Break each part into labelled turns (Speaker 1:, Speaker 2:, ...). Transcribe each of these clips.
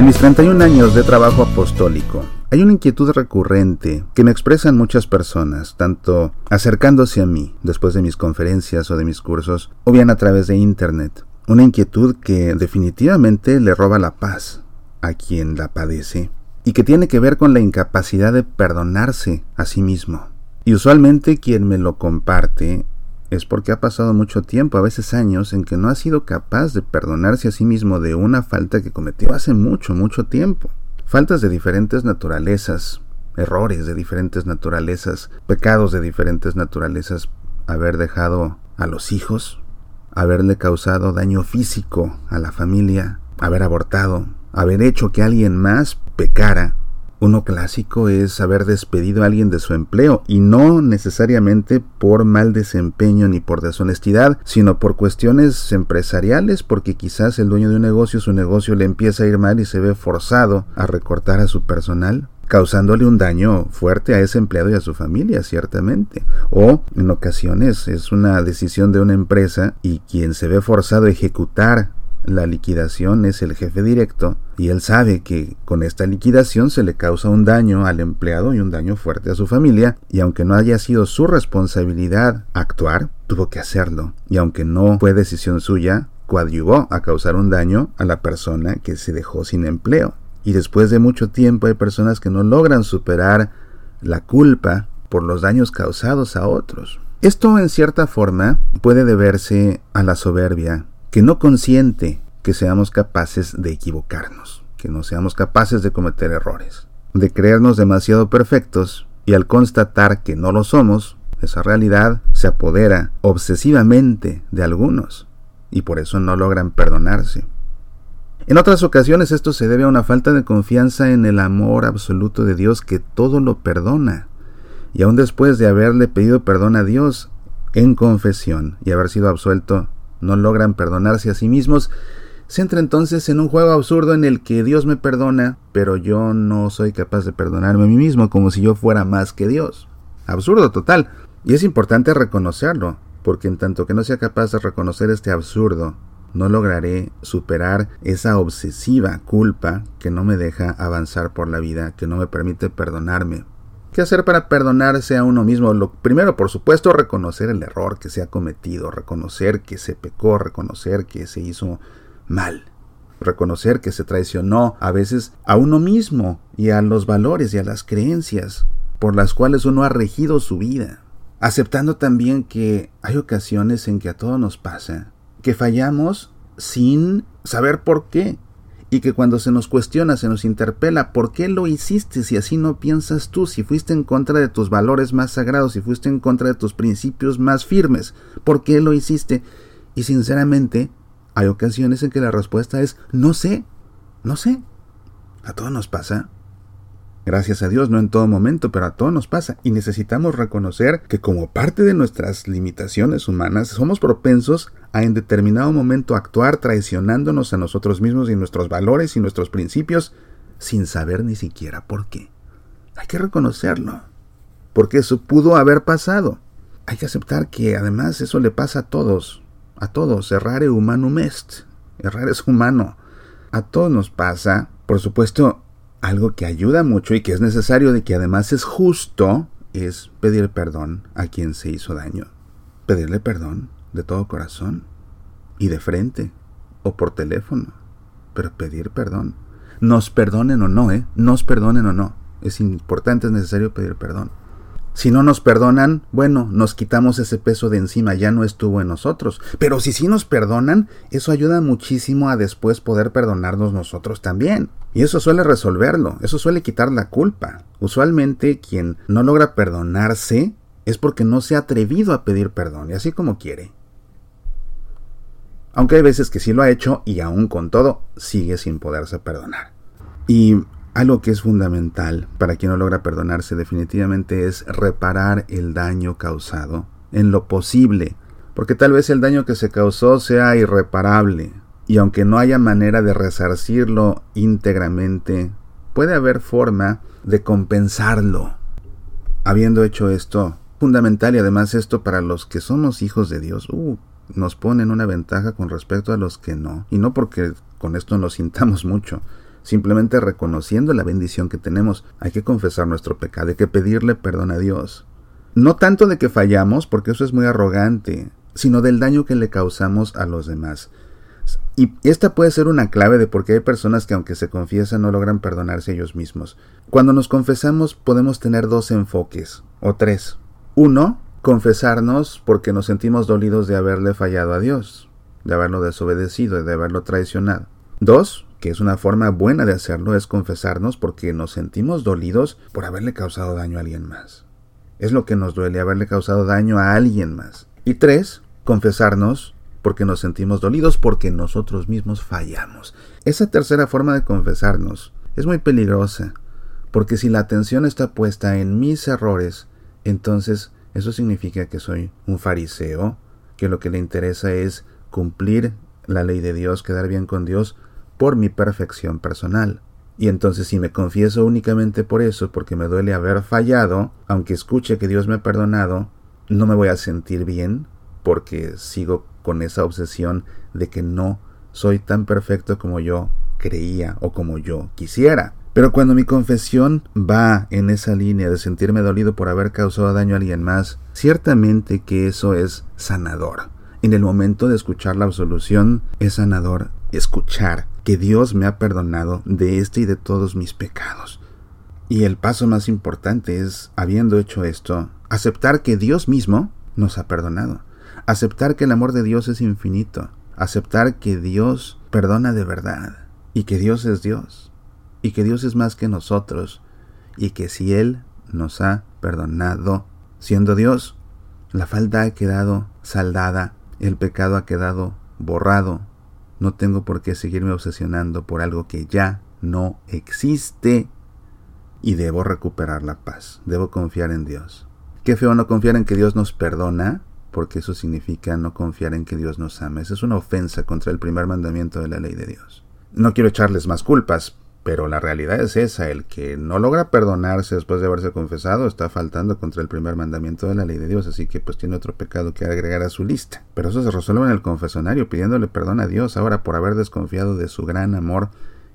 Speaker 1: En mis 31 años de trabajo apostólico, hay una inquietud recurrente que me expresan muchas personas, tanto acercándose a mí después de mis conferencias o de mis cursos, o bien a través de Internet. Una inquietud que definitivamente le roba la paz a quien la padece y que tiene que ver con la incapacidad de perdonarse a sí mismo. Y usualmente quien me lo comparte es porque ha pasado mucho tiempo, a veces años, en que no ha sido capaz de perdonarse a sí mismo de una falta que cometió hace mucho, mucho tiempo. Faltas de diferentes naturalezas, errores de diferentes naturalezas, pecados de diferentes naturalezas, haber dejado a los hijos, haberle causado daño físico a la familia, haber abortado, haber hecho que alguien más pecara, uno clásico es haber despedido a alguien de su empleo y no necesariamente por mal desempeño ni por deshonestidad, sino por cuestiones empresariales porque quizás el dueño de un negocio su negocio le empieza a ir mal y se ve forzado a recortar a su personal causándole un daño fuerte a ese empleado y a su familia, ciertamente. O en ocasiones es una decisión de una empresa y quien se ve forzado a ejecutar la liquidación es el jefe directo y él sabe que con esta liquidación se le causa un daño al empleado y un daño fuerte a su familia y aunque no haya sido su responsabilidad actuar, tuvo que hacerlo y aunque no fue decisión suya, coadyuvó a causar un daño a la persona que se dejó sin empleo. Y después de mucho tiempo hay personas que no logran superar la culpa por los daños causados a otros. Esto en cierta forma puede deberse a la soberbia que no consiente que seamos capaces de equivocarnos, que no seamos capaces de cometer errores, de creernos demasiado perfectos y al constatar que no lo somos, esa realidad se apodera obsesivamente de algunos y por eso no logran perdonarse. En otras ocasiones esto se debe a una falta de confianza en el amor absoluto de Dios que todo lo perdona. Y aun después de haberle pedido perdón a Dios en confesión y haber sido absuelto, no logran perdonarse a sí mismos, se entra entonces en un juego absurdo en el que Dios me perdona, pero yo no soy capaz de perdonarme a mí mismo como si yo fuera más que Dios. Absurdo total. Y es importante reconocerlo, porque en tanto que no sea capaz de reconocer este absurdo, no lograré superar esa obsesiva culpa que no me deja avanzar por la vida, que no me permite perdonarme. ¿Qué hacer para perdonarse a uno mismo? Lo primero, por supuesto, reconocer el error que se ha cometido, reconocer que se pecó, reconocer que se hizo mal, reconocer que se traicionó a veces a uno mismo y a los valores y a las creencias por las cuales uno ha regido su vida, aceptando también que hay ocasiones en que a todos nos pasa, que fallamos sin saber por qué, y que cuando se nos cuestiona, se nos interpela, ¿por qué lo hiciste si así no piensas tú? Si fuiste en contra de tus valores más sagrados, si fuiste en contra de tus principios más firmes, ¿por qué lo hiciste? Y sinceramente, hay ocasiones en que la respuesta es no sé, no sé. A todos nos pasa. Gracias a Dios, no en todo momento, pero a todos nos pasa. Y necesitamos reconocer que como parte de nuestras limitaciones humanas, somos propensos a en determinado momento actuar traicionándonos a nosotros mismos y nuestros valores y nuestros principios sin saber ni siquiera por qué. Hay que reconocerlo, porque eso pudo haber pasado. Hay que aceptar que además eso le pasa a todos, a todos. Errare humanum est. Errar es humano. A todos nos pasa. Por supuesto, algo que ayuda mucho y que es necesario de que además es justo es pedir perdón a quien se hizo daño. Pedirle perdón de todo corazón y de frente o por teléfono. Pero pedir perdón. Nos perdonen o no, ¿eh? Nos perdonen o no. Es importante, es necesario pedir perdón. Si no nos perdonan, bueno, nos quitamos ese peso de encima, ya no estuvo en nosotros. Pero si sí nos perdonan, eso ayuda muchísimo a después poder perdonarnos nosotros también. Y eso suele resolverlo, eso suele quitar la culpa. Usualmente quien no logra perdonarse es porque no se ha atrevido a pedir perdón, y así como quiere. Aunque hay veces que sí lo ha hecho y aún con todo sigue sin poderse perdonar. Y algo que es fundamental para quien no logra perdonarse definitivamente es reparar el daño causado en lo posible, porque tal vez el daño que se causó sea irreparable, y aunque no haya manera de resarcirlo íntegramente, puede haber forma de compensarlo. Habiendo hecho esto, fundamental y además esto para los que somos hijos de Dios, uh, nos ponen una ventaja con respecto a los que no, y no porque con esto nos sintamos mucho, simplemente reconociendo la bendición que tenemos. Hay que confesar nuestro pecado, hay que pedirle perdón a Dios. No tanto de que fallamos, porque eso es muy arrogante, sino del daño que le causamos a los demás. Y esta puede ser una clave de por qué hay personas que aunque se confiesan no logran perdonarse ellos mismos. Cuando nos confesamos podemos tener dos enfoques, o tres. Uno, confesarnos porque nos sentimos dolidos de haberle fallado a Dios, de haberlo desobedecido, de haberlo traicionado. Dos, que es una forma buena de hacerlo, es confesarnos porque nos sentimos dolidos por haberle causado daño a alguien más. Es lo que nos duele, haberle causado daño a alguien más. Y tres, confesarnos porque nos sentimos dolidos porque nosotros mismos fallamos. Esa tercera forma de confesarnos es muy peligrosa, porque si la atención está puesta en mis errores, entonces eso significa que soy un fariseo, que lo que le interesa es cumplir la ley de Dios, quedar bien con Dios por mi perfección personal. Y entonces si me confieso únicamente por eso, porque me duele haber fallado, aunque escuche que Dios me ha perdonado, no me voy a sentir bien porque sigo con esa obsesión de que no soy tan perfecto como yo creía o como yo quisiera. Pero cuando mi confesión va en esa línea de sentirme dolido por haber causado daño a alguien más, ciertamente que eso es sanador. En el momento de escuchar la absolución es sanador escuchar que Dios me ha perdonado de este y de todos mis pecados. Y el paso más importante es, habiendo hecho esto, aceptar que Dios mismo nos ha perdonado. Aceptar que el amor de Dios es infinito. Aceptar que Dios perdona de verdad. Y que Dios es Dios y que Dios es más que nosotros y que si Él nos ha perdonado, siendo Dios, la falta ha quedado saldada, el pecado ha quedado borrado. No tengo por qué seguirme obsesionando por algo que ya no existe y debo recuperar la paz, debo confiar en Dios. Qué feo no confiar en que Dios nos perdona, porque eso significa no confiar en que Dios nos ama. Esa es una ofensa contra el primer mandamiento de la ley de Dios. No quiero echarles más culpas, pero la realidad es esa, el que no logra perdonarse después de haberse confesado está faltando contra el primer mandamiento de la ley de Dios, así que pues tiene otro pecado que agregar a su lista. Pero eso se resuelve en el confesonario pidiéndole perdón a Dios ahora por haber desconfiado de su gran amor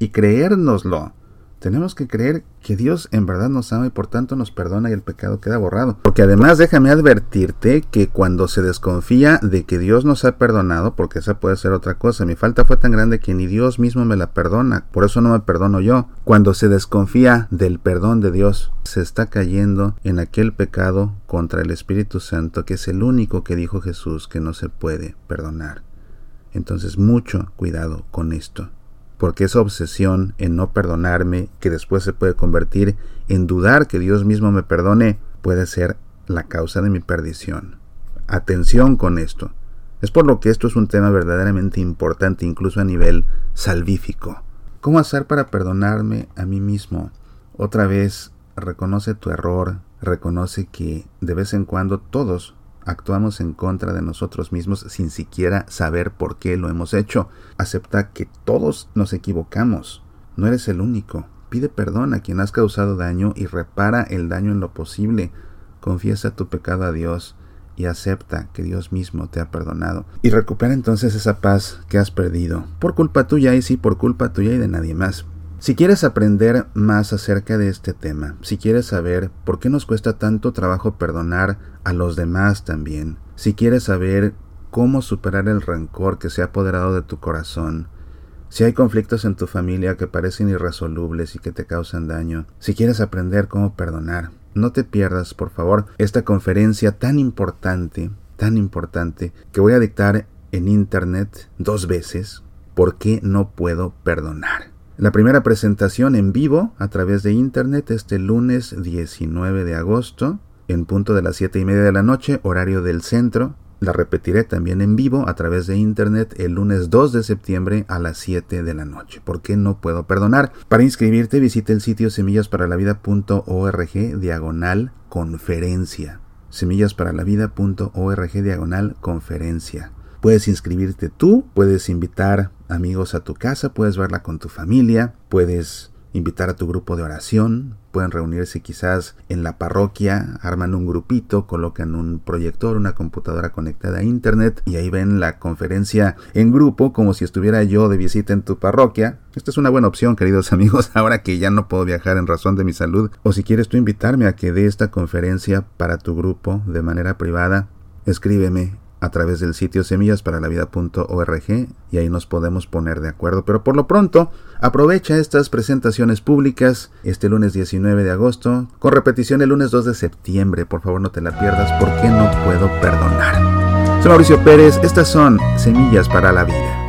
Speaker 1: y creérnoslo. Tenemos que creer que Dios en verdad nos ama y por tanto nos perdona y el pecado queda borrado. Porque además déjame advertirte que cuando se desconfía de que Dios nos ha perdonado, porque esa puede ser otra cosa, mi falta fue tan grande que ni Dios mismo me la perdona, por eso no me perdono yo. Cuando se desconfía del perdón de Dios, se está cayendo en aquel pecado contra el Espíritu Santo, que es el único que dijo Jesús que no se puede perdonar. Entonces mucho cuidado con esto porque esa obsesión en no perdonarme, que después se puede convertir en dudar que Dios mismo me perdone, puede ser la causa de mi perdición. Atención con esto. Es por lo que esto es un tema verdaderamente importante incluso a nivel salvífico. ¿Cómo hacer para perdonarme a mí mismo? Otra vez, reconoce tu error, reconoce que de vez en cuando todos actuamos en contra de nosotros mismos sin siquiera saber por qué lo hemos hecho. Acepta que todos nos equivocamos. No eres el único. Pide perdón a quien has causado daño y repara el daño en lo posible. Confiesa tu pecado a Dios y acepta que Dios mismo te ha perdonado. Y recupera entonces esa paz que has perdido. Por culpa tuya y sí, por culpa tuya y de nadie más. Si quieres aprender más acerca de este tema, si quieres saber por qué nos cuesta tanto trabajo perdonar a los demás también, si quieres saber cómo superar el rencor que se ha apoderado de tu corazón, si hay conflictos en tu familia que parecen irresolubles y que te causan daño, si quieres aprender cómo perdonar, no te pierdas, por favor, esta conferencia tan importante, tan importante, que voy a dictar en internet dos veces, ¿por qué no puedo perdonar? La primera presentación en vivo a través de internet este lunes 19 de agosto en punto de las 7 y media de la noche, horario del centro. La repetiré también en vivo a través de internet el lunes 2 de septiembre a las 7 de la noche. ¿Por qué no puedo perdonar? Para inscribirte visite el sitio semillasparalavida.org diagonal conferencia. semillasparalavida.org diagonal conferencia. Puedes inscribirte tú, puedes invitar amigos a tu casa, puedes verla con tu familia, puedes invitar a tu grupo de oración, pueden reunirse quizás en la parroquia, arman un grupito, colocan un proyector, una computadora conectada a internet y ahí ven la conferencia en grupo como si estuviera yo de visita en tu parroquia. Esta es una buena opción, queridos amigos, ahora que ya no puedo viajar en razón de mi salud. O si quieres tú invitarme a que dé esta conferencia para tu grupo de manera privada, escríbeme a través del sitio semillasparalavida.org y ahí nos podemos poner de acuerdo. Pero por lo pronto, aprovecha estas presentaciones públicas este lunes 19 de agosto, con repetición el lunes 2 de septiembre. Por favor, no te la pierdas porque no puedo perdonar. Soy Mauricio Pérez, estas son Semillas para la Vida.